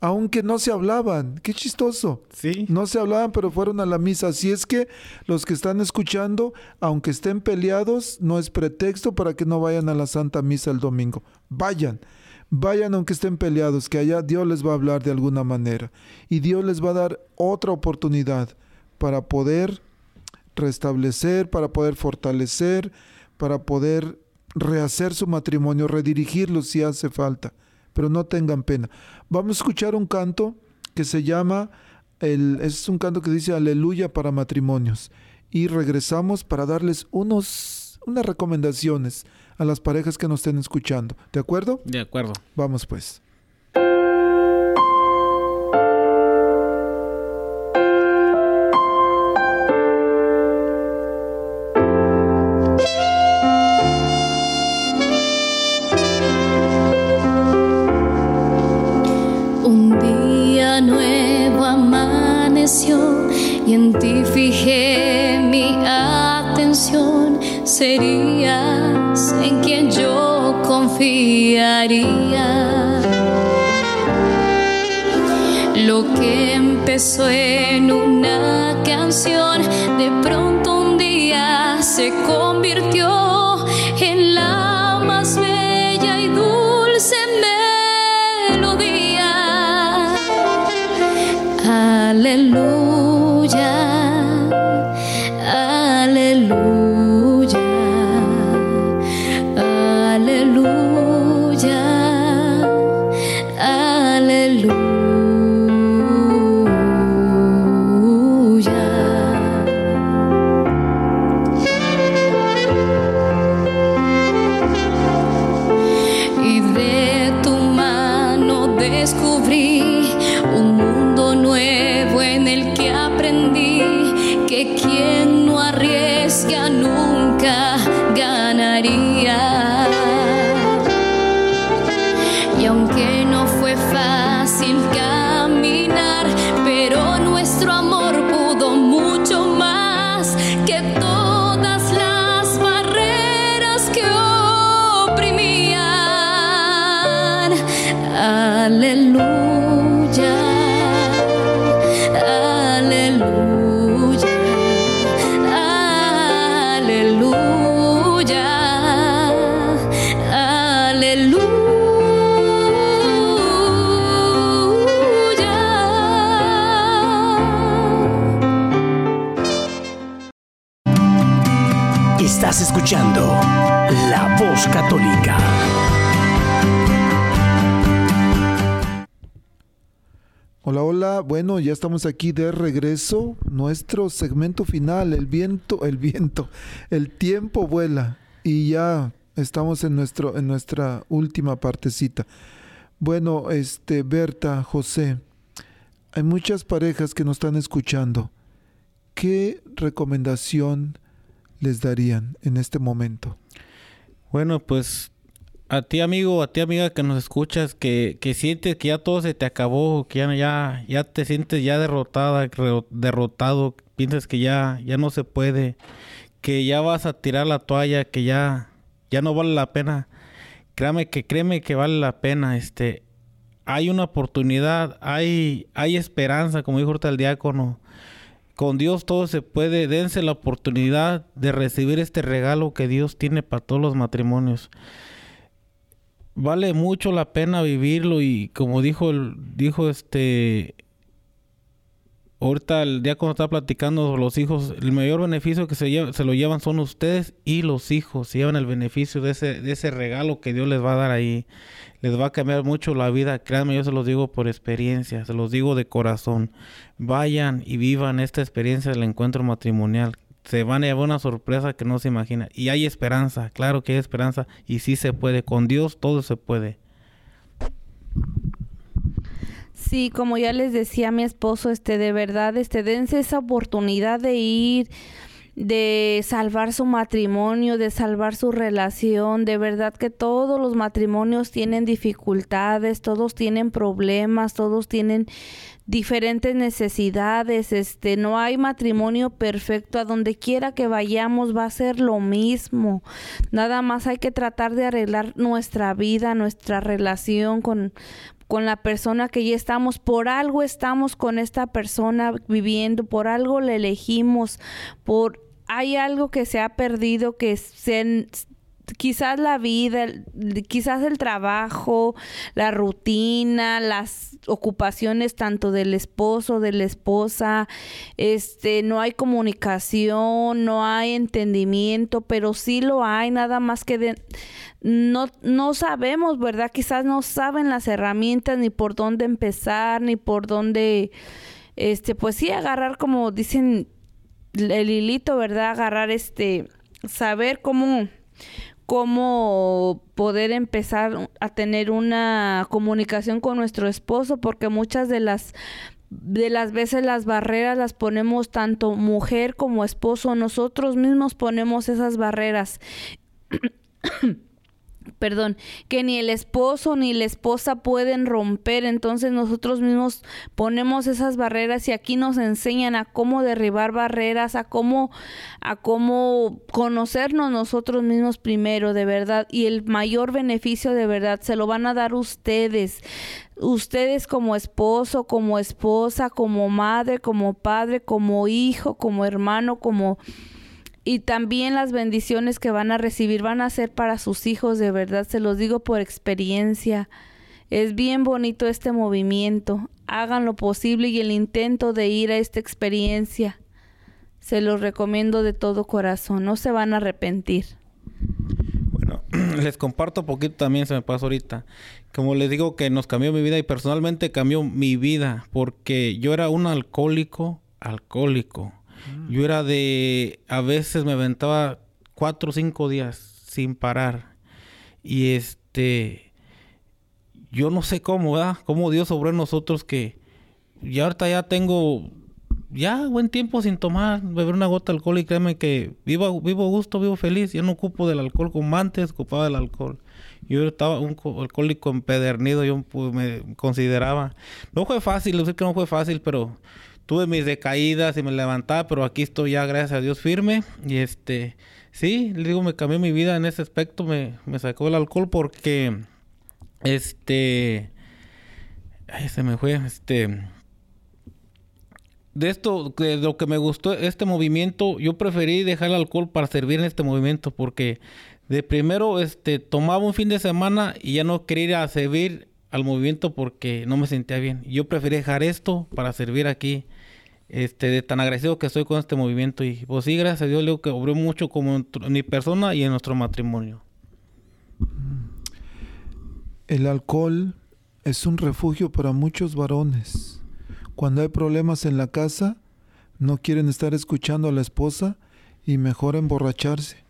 aunque no se hablaban. Qué chistoso. Sí. No se hablaban, pero fueron a la misa. Así es que los que están escuchando, aunque estén peleados, no es pretexto para que no vayan a la Santa Misa el domingo. Vayan, vayan aunque estén peleados, que allá Dios les va a hablar de alguna manera. Y Dios les va a dar otra oportunidad para poder restablecer, para poder fortalecer, para poder rehacer su matrimonio, redirigirlo si hace falta. Pero no tengan pena. Vamos a escuchar un canto que se llama, el, es un canto que dice Aleluya para matrimonios. Y regresamos para darles unos, unas recomendaciones a las parejas que nos estén escuchando. ¿De acuerdo? De acuerdo. Vamos pues. Lo que empezó en estamos aquí de regreso. Nuestro segmento final, el viento, el viento, el tiempo vuela y ya estamos en nuestro en nuestra última partecita. Bueno, este Berta, José, hay muchas parejas que nos están escuchando. ¿Qué recomendación les darían en este momento? Bueno, pues a ti amigo, a ti amiga que nos escuchas, que, que sientes que ya todo se te acabó, que ya, ya, ya te sientes ya derrotada, derrotado, piensas que ya, ya no se puede, que ya vas a tirar la toalla, que ya, ya no vale la pena. Créame que créeme que vale la pena. Este, hay una oportunidad, hay, hay esperanza, como dijo ahorita el diácono. Con Dios todo se puede. Dense la oportunidad de recibir este regalo que Dios tiene para todos los matrimonios. Vale mucho la pena vivirlo y como dijo el, dijo este ahorita el día cuando está platicando los hijos, el mayor beneficio que se, se lo llevan son ustedes y los hijos, se llevan el beneficio de ese, de ese regalo que Dios les va a dar ahí. Les va a cambiar mucho la vida, créanme, yo se los digo por experiencia, se los digo de corazón. Vayan y vivan esta experiencia del encuentro matrimonial. Se van a llevar una sorpresa que no se imagina. Y hay esperanza, claro que hay esperanza y sí se puede. Con Dios todo se puede. Sí, como ya les decía mi esposo, este, de verdad, este, dense esa oportunidad de ir, de salvar su matrimonio, de salvar su relación. De verdad que todos los matrimonios tienen dificultades, todos tienen problemas, todos tienen diferentes necesidades, este, no hay matrimonio perfecto, a donde quiera que vayamos va a ser lo mismo. Nada más hay que tratar de arreglar nuestra vida, nuestra relación con con la persona que ya estamos, por algo estamos con esta persona viviendo, por algo le elegimos, por hay algo que se ha perdido que se, quizás la vida, quizás el trabajo, la rutina, las ocupaciones tanto del esposo, de la esposa, este, no hay comunicación, no hay entendimiento, pero sí lo hay, nada más que no, no sabemos, ¿verdad? Quizás no saben las herramientas ni por dónde empezar, ni por dónde, este, pues sí, agarrar como dicen el hilito, ¿verdad? Agarrar este, saber cómo cómo poder empezar a tener una comunicación con nuestro esposo porque muchas de las de las veces las barreras las ponemos tanto mujer como esposo. Nosotros mismos ponemos esas barreras perdón, que ni el esposo ni la esposa pueden romper. Entonces nosotros mismos ponemos esas barreras y aquí nos enseñan a cómo derribar barreras, a cómo, a cómo conocernos nosotros mismos primero, de verdad. Y el mayor beneficio de verdad se lo van a dar ustedes. Ustedes como esposo, como esposa, como madre, como padre, como hijo, como hermano, como y también las bendiciones que van a recibir van a ser para sus hijos, de verdad, se los digo por experiencia. Es bien bonito este movimiento. Hagan lo posible y el intento de ir a esta experiencia. Se los recomiendo de todo corazón, no se van a arrepentir. Bueno, les comparto un poquito también, se me pasó ahorita. Como les digo que nos cambió mi vida y personalmente cambió mi vida porque yo era un alcohólico, alcohólico yo era de, a veces me aventaba cuatro o cinco días sin parar. Y este, yo no sé cómo, ¿verdad? Cómo Dios sobre nosotros que ya ahorita ya tengo ya buen tiempo sin tomar, beber una gota de alcohol y créeme que vivo, vivo gusto, vivo feliz. Yo no ocupo del alcohol como antes ocupaba del alcohol. Yo estaba un alcohólico empedernido, yo pues, me consideraba. No fue fácil, sé que no fue fácil, pero tuve mis decaídas y me levantaba, pero aquí estoy ya, gracias a Dios, firme. Y este, sí, le digo, me cambió mi vida en ese aspecto, me, me sacó el alcohol porque, este, ay, se me fue, este, de esto, de lo que me gustó este movimiento, yo preferí dejar el alcohol para servir en este movimiento porque de primero, este, tomaba un fin de semana y ya no quería ir a servir al movimiento porque no me sentía bien. Yo preferí dejar esto para servir aquí este, de tan agradecido que estoy con este movimiento. Y pues sí, gracias a Dios, le que obró mucho como en mi persona y en nuestro matrimonio. El alcohol es un refugio para muchos varones. Cuando hay problemas en la casa, no quieren estar escuchando a la esposa y mejor emborracharse.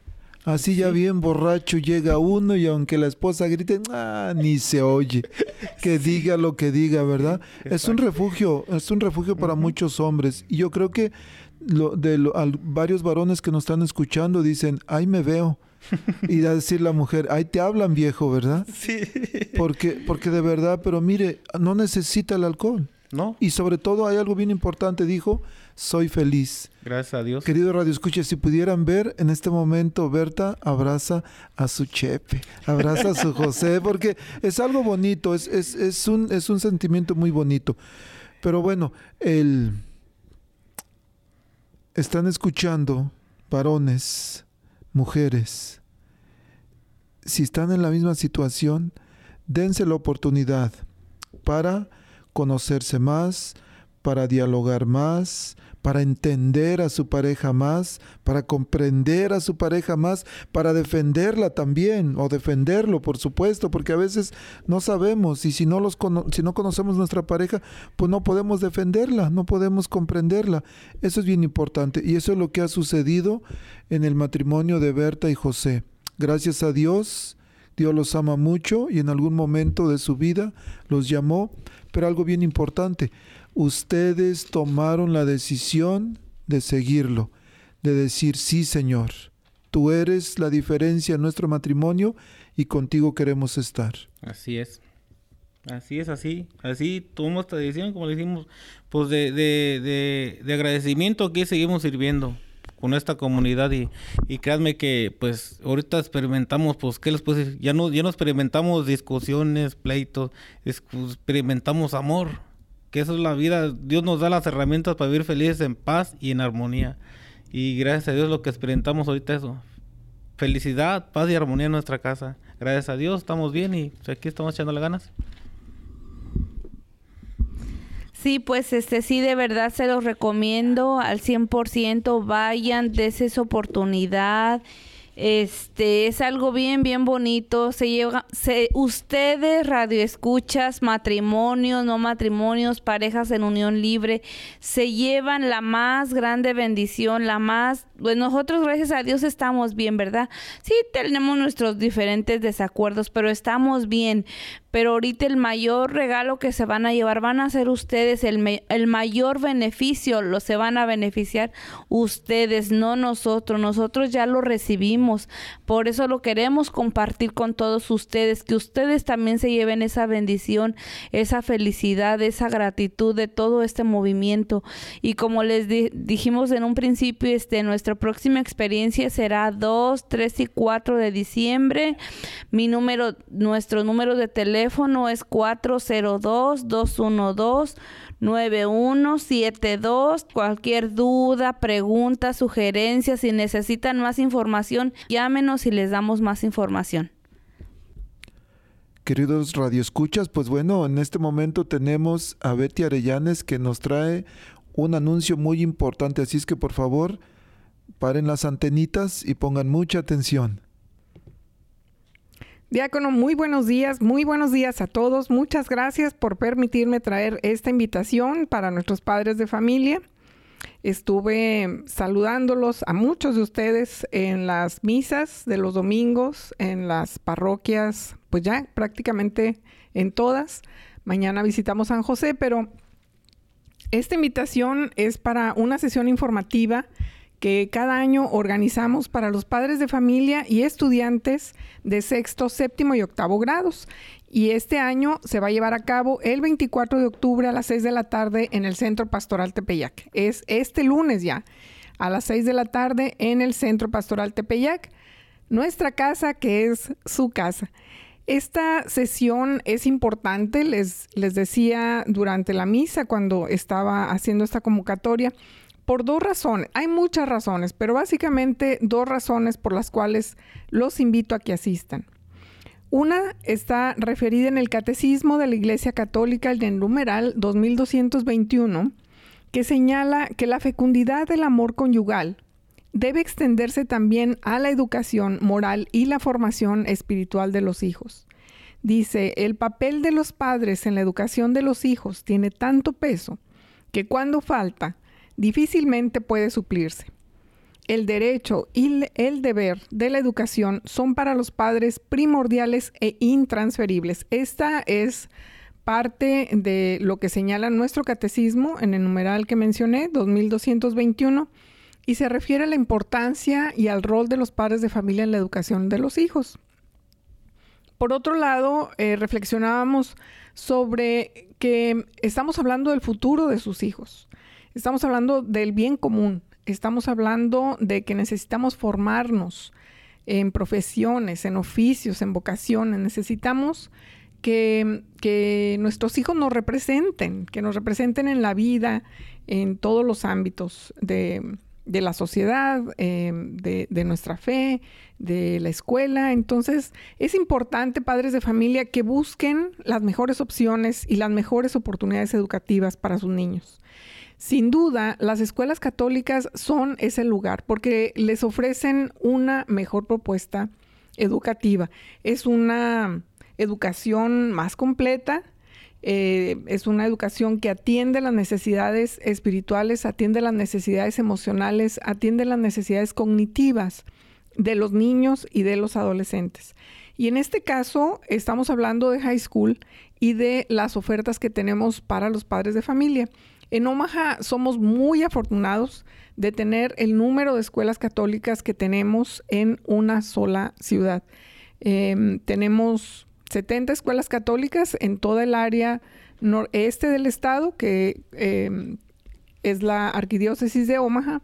Así ya bien borracho llega uno y aunque la esposa grite, ah, ni se oye. Que diga lo que diga, ¿verdad? Es un refugio, es un refugio para muchos hombres. Y yo creo que lo, de varios varones que nos están escuchando dicen, ahí me veo. Y a decir la mujer, ahí te hablan viejo, ¿verdad? Sí. Porque, porque de verdad, pero mire, no necesita el alcohol. ¿No? Y sobre todo hay algo bien importante, dijo, soy feliz. Gracias a Dios. Querido Radio Escucha, si pudieran ver en este momento, Berta abraza a su Chepe, abraza a su José, porque es algo bonito, es, es, es, un, es un sentimiento muy bonito. Pero bueno, el... están escuchando varones, mujeres. Si están en la misma situación, dense la oportunidad para conocerse más, para dialogar más, para entender a su pareja más, para comprender a su pareja más, para defenderla también, o defenderlo, por supuesto, porque a veces no sabemos y si no, los si no conocemos nuestra pareja, pues no podemos defenderla, no podemos comprenderla. Eso es bien importante y eso es lo que ha sucedido en el matrimonio de Berta y José. Gracias a Dios, Dios los ama mucho y en algún momento de su vida los llamó pero algo bien importante, ustedes tomaron la decisión de seguirlo, de decir, sí Señor, tú eres la diferencia en nuestro matrimonio y contigo queremos estar. Así es. Así es, así, así tomamos esta decisión, como le decimos, pues de, de, de, agradecimiento que seguimos sirviendo con esta comunidad y, y créanme que pues ahorita experimentamos pues qué les puedo ya no ya no experimentamos discusiones pleitos experimentamos amor que eso es la vida. Dios nos da las herramientas para vivir felices en paz y en armonía. Y gracias a Dios lo que experimentamos ahorita eso. Felicidad paz y armonía en nuestra casa. Gracias a Dios estamos bien y pues, aquí estamos echando las ganas Sí, pues este sí, de verdad se los recomiendo al 100%. Vayan, des esa oportunidad. Este es algo bien, bien bonito. Se lleva, se, ustedes, radioescuchas, matrimonios, no matrimonios, parejas en unión libre, se llevan la más grande bendición, la más. Pues nosotros, gracias a Dios, estamos bien, ¿verdad? Sí, tenemos nuestros diferentes desacuerdos, pero estamos bien pero ahorita el mayor regalo que se van a llevar van a ser ustedes, el, el mayor beneficio lo se van a beneficiar ustedes, no nosotros, nosotros ya lo recibimos, por eso lo queremos compartir con todos ustedes, que ustedes también se lleven esa bendición, esa felicidad, esa gratitud de todo este movimiento. Y como les dijimos en un principio, este, nuestra próxima experiencia será 2, 3 y 4 de diciembre, mi número, nuestro número de teléfono teléfono es 402-212-9172. Cualquier duda, pregunta, sugerencia, si necesitan más información, llámenos y les damos más información. Queridos radioescuchas, pues bueno, en este momento tenemos a Betty Arellanes que nos trae un anuncio muy importante, así es que por favor paren las antenitas y pongan mucha atención. Diácono, muy buenos días, muy buenos días a todos. Muchas gracias por permitirme traer esta invitación para nuestros padres de familia. Estuve saludándolos a muchos de ustedes en las misas de los domingos, en las parroquias, pues ya prácticamente en todas. Mañana visitamos San José, pero esta invitación es para una sesión informativa que cada año organizamos para los padres de familia y estudiantes de sexto, séptimo y octavo grados. Y este año se va a llevar a cabo el 24 de octubre a las 6 de la tarde en el Centro Pastoral Tepeyac. Es este lunes ya, a las 6 de la tarde en el Centro Pastoral Tepeyac, nuestra casa que es su casa. Esta sesión es importante, les, les decía durante la misa cuando estaba haciendo esta convocatoria, por dos razones. Hay muchas razones, pero básicamente dos razones por las cuales los invito a que asistan. Una está referida en el Catecismo de la Iglesia Católica, el del numeral 2221, que señala que la fecundidad del amor conyugal debe extenderse también a la educación moral y la formación espiritual de los hijos. Dice, el papel de los padres en la educación de los hijos tiene tanto peso que cuando falta, difícilmente puede suplirse. El derecho y el deber de la educación son para los padres primordiales e intransferibles. Esta es parte de lo que señala nuestro catecismo en el numeral que mencioné, 2221, y se refiere a la importancia y al rol de los padres de familia en la educación de los hijos. Por otro lado, eh, reflexionábamos sobre que estamos hablando del futuro de sus hijos. Estamos hablando del bien común. Estamos hablando de que necesitamos formarnos en profesiones, en oficios, en vocaciones. Necesitamos que, que, nuestros hijos nos representen, que nos representen en la vida, en todos los ámbitos de, de la sociedad, eh, de, de, nuestra fe, de la escuela. Entonces, es importante, padres de familia, que busquen las mejores opciones y las mejores oportunidades educativas para sus niños. Sin duda, las escuelas católicas son ese lugar porque les ofrecen una mejor propuesta educativa. Es una educación más completa, eh, es una educación que atiende las necesidades espirituales, atiende las necesidades emocionales, atiende las necesidades cognitivas de los niños y de los adolescentes. Y en este caso estamos hablando de high school y de las ofertas que tenemos para los padres de familia. En Omaha somos muy afortunados de tener el número de escuelas católicas que tenemos en una sola ciudad. Eh, tenemos 70 escuelas católicas en toda el área noreste del estado, que eh, es la arquidiócesis de Omaha.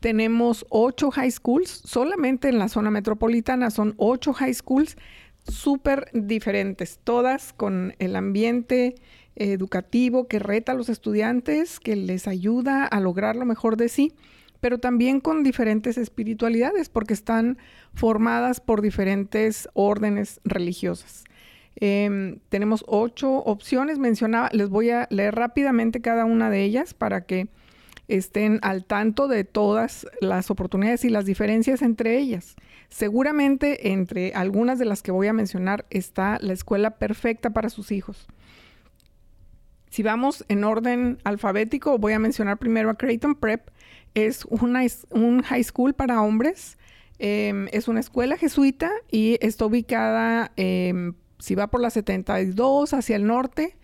Tenemos ocho high schools, solamente en la zona metropolitana son ocho high schools súper diferentes, todas con el ambiente educativo que reta a los estudiantes, que les ayuda a lograr lo mejor de sí, pero también con diferentes espiritualidades, porque están formadas por diferentes órdenes religiosas. Em, tenemos ocho opciones, mencionaba, les voy a leer rápidamente cada una de ellas para que estén al tanto de todas las oportunidades y las diferencias entre ellas. Seguramente entre algunas de las que voy a mencionar está la escuela perfecta para sus hijos. Si vamos en orden alfabético, voy a mencionar primero a Creighton Prep. Es una, un high school para hombres. Em, es una escuela jesuita y está ubicada eh, si va por la 72 hacia el norte,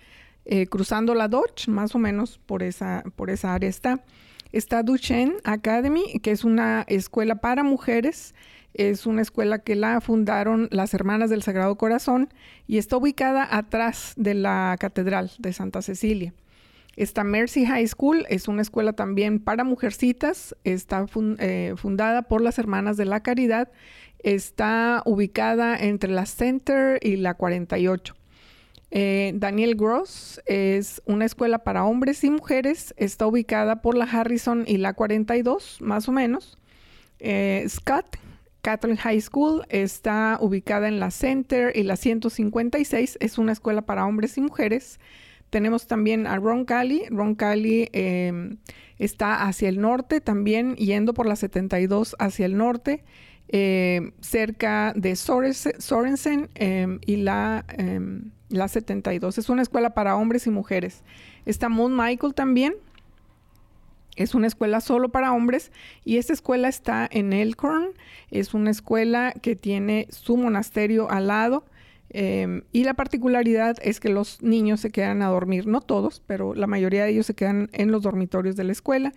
eh, cruzando la Dodge, más o menos por esa, por esa área está. Está Duchenne Academy, que es una escuela para mujeres. Es una escuela que la fundaron las Hermanas del Sagrado Corazón y está ubicada atrás de la Catedral de Santa Cecilia. Está Mercy High School, es una escuela también para mujercitas, está eh, fundada por las Hermanas de la Caridad Está ubicada entre la Center y la 48. Eh, Daniel Gross es una escuela para hombres y mujeres. Está ubicada por la Harrison y la 42, más o menos. Eh, Scott Catholic High School está ubicada en la Center y la 156. Es una escuela para hombres y mujeres. Tenemos también a Ron Cali. Ron Cali em, está hacia el norte, también yendo por la 72 hacia el norte. Eh, cerca de Sorensen em, y la, em, la 72. Es una escuela para hombres y mujeres. Está Moon Michael también. Es una escuela solo para hombres y esta escuela está en Elkhorn. Es una escuela que tiene su monasterio al lado. Em, y la particularidad es que los niños se quedan a dormir, no todos, pero la mayoría de ellos se quedan en los dormitorios de la escuela.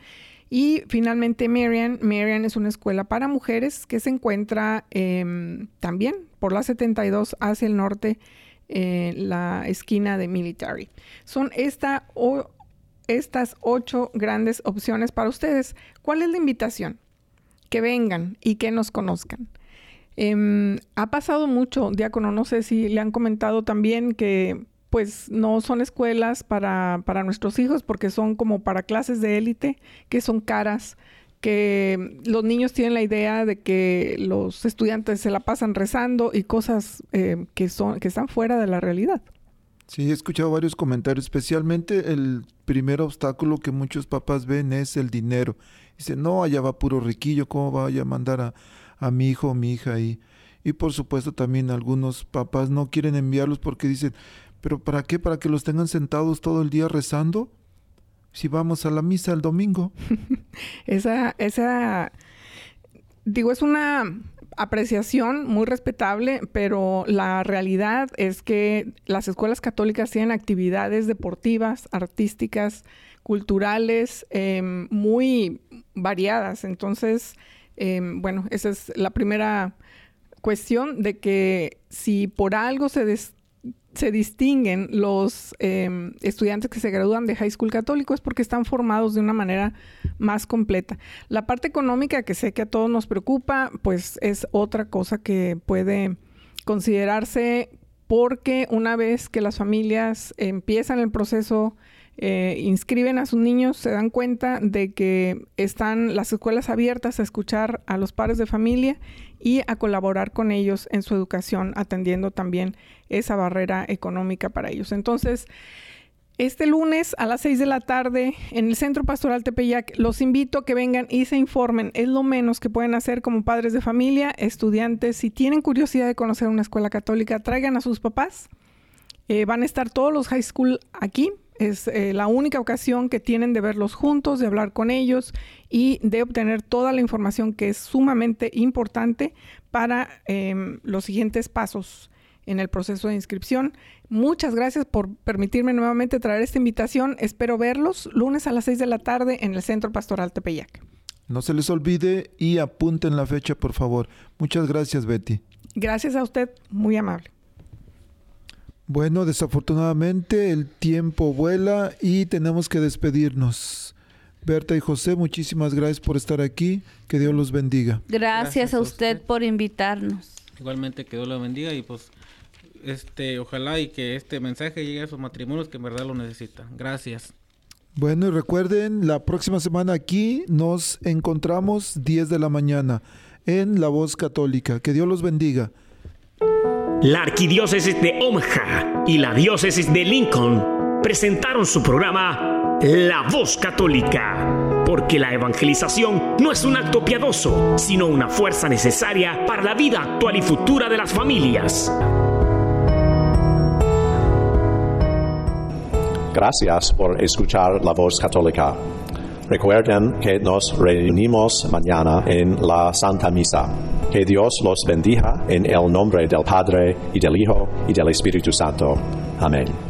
Y finalmente Marian. Marian es una escuela para mujeres que se encuentra em, también por la 72 hacia el norte, en la esquina de Military. Son esta estas ocho grandes opciones para ustedes. ¿Cuál es la invitación? Que vengan y que nos conozcan. Em, ha pasado mucho, diácono, no sé si le han comentado también que pues no son escuelas para, para nuestros hijos porque son como para clases de élite, que son caras, que los niños tienen la idea de que los estudiantes se la pasan rezando y cosas eh, que, son, que están fuera de la realidad. Sí, he escuchado varios comentarios, especialmente el primer obstáculo que muchos papás ven es el dinero. Dicen, no, allá va puro riquillo, ¿cómo vaya a mandar a, a mi hijo o mi hija ahí? Y por supuesto también algunos papás no quieren enviarlos porque dicen, pero ¿para qué? ¿Para que los tengan sentados todo el día rezando? Si vamos a la misa el domingo. esa, esa, digo, es una apreciación muy respetable, pero la realidad es que las escuelas católicas tienen actividades deportivas, artísticas, culturales, em, muy variadas. Entonces, em, bueno, esa es la primera cuestión de que si por algo se, se distinguen los em, estudiantes que se gradúan de high school católico es porque están formados de una manera más completa. La parte económica que sé que a todos nos preocupa, pues es otra cosa que puede considerarse porque una vez que las familias empiezan el proceso eh, inscriben a sus niños, se dan cuenta de que están las escuelas abiertas a escuchar a los padres de familia y a colaborar con ellos en su educación, atendiendo también esa barrera económica para ellos. Entonces, este lunes a las 6 de la tarde en el Centro Pastoral Tepeyac, los invito a que vengan y se informen. Es lo menos que pueden hacer como padres de familia, estudiantes. Si tienen curiosidad de conocer una escuela católica, traigan a sus papás. Eh, van a estar todos los high school aquí es eh, la única ocasión que tienen de verlos juntos, de hablar con ellos y de obtener toda la información que es sumamente importante para em, los siguientes pasos en el proceso de inscripción. Muchas gracias por permitirme nuevamente traer esta invitación. Espero verlos lunes a las 6 de la tarde en el Centro Pastoral Tepeyac. No se les olvide y apunten la fecha, por favor. Muchas gracias, Betty. Gracias a usted, muy amable. Bueno, desafortunadamente el tiempo vuela y tenemos que despedirnos. Berta y José, muchísimas gracias por estar aquí. Que Dios los bendiga. Gracias, a, usted por invitarnos. Igualmente que Dios los bendiga y pues este ojalá y que este mensaje llegue a esos matrimonios que en verdad lo necesitan. Gracias. Bueno, y recuerden, la próxima semana aquí nos encontramos 10 de la mañana en La Voz Católica. Que Dios los bendiga. La Arquidiócesis de Omaha y la Diócesis de Lincoln presentaron su programa La Voz Católica, porque la evangelización no es un acto piadoso, sino una fuerza necesaria para la vida actual y futura de las familias. Gracias por escuchar La Voz Católica. Recuerden que nos reunimos mañana en la Santa Misa. Que Dios los bendiga en el nombre del Padre y del Hijo y del Espíritu Santo. Amén.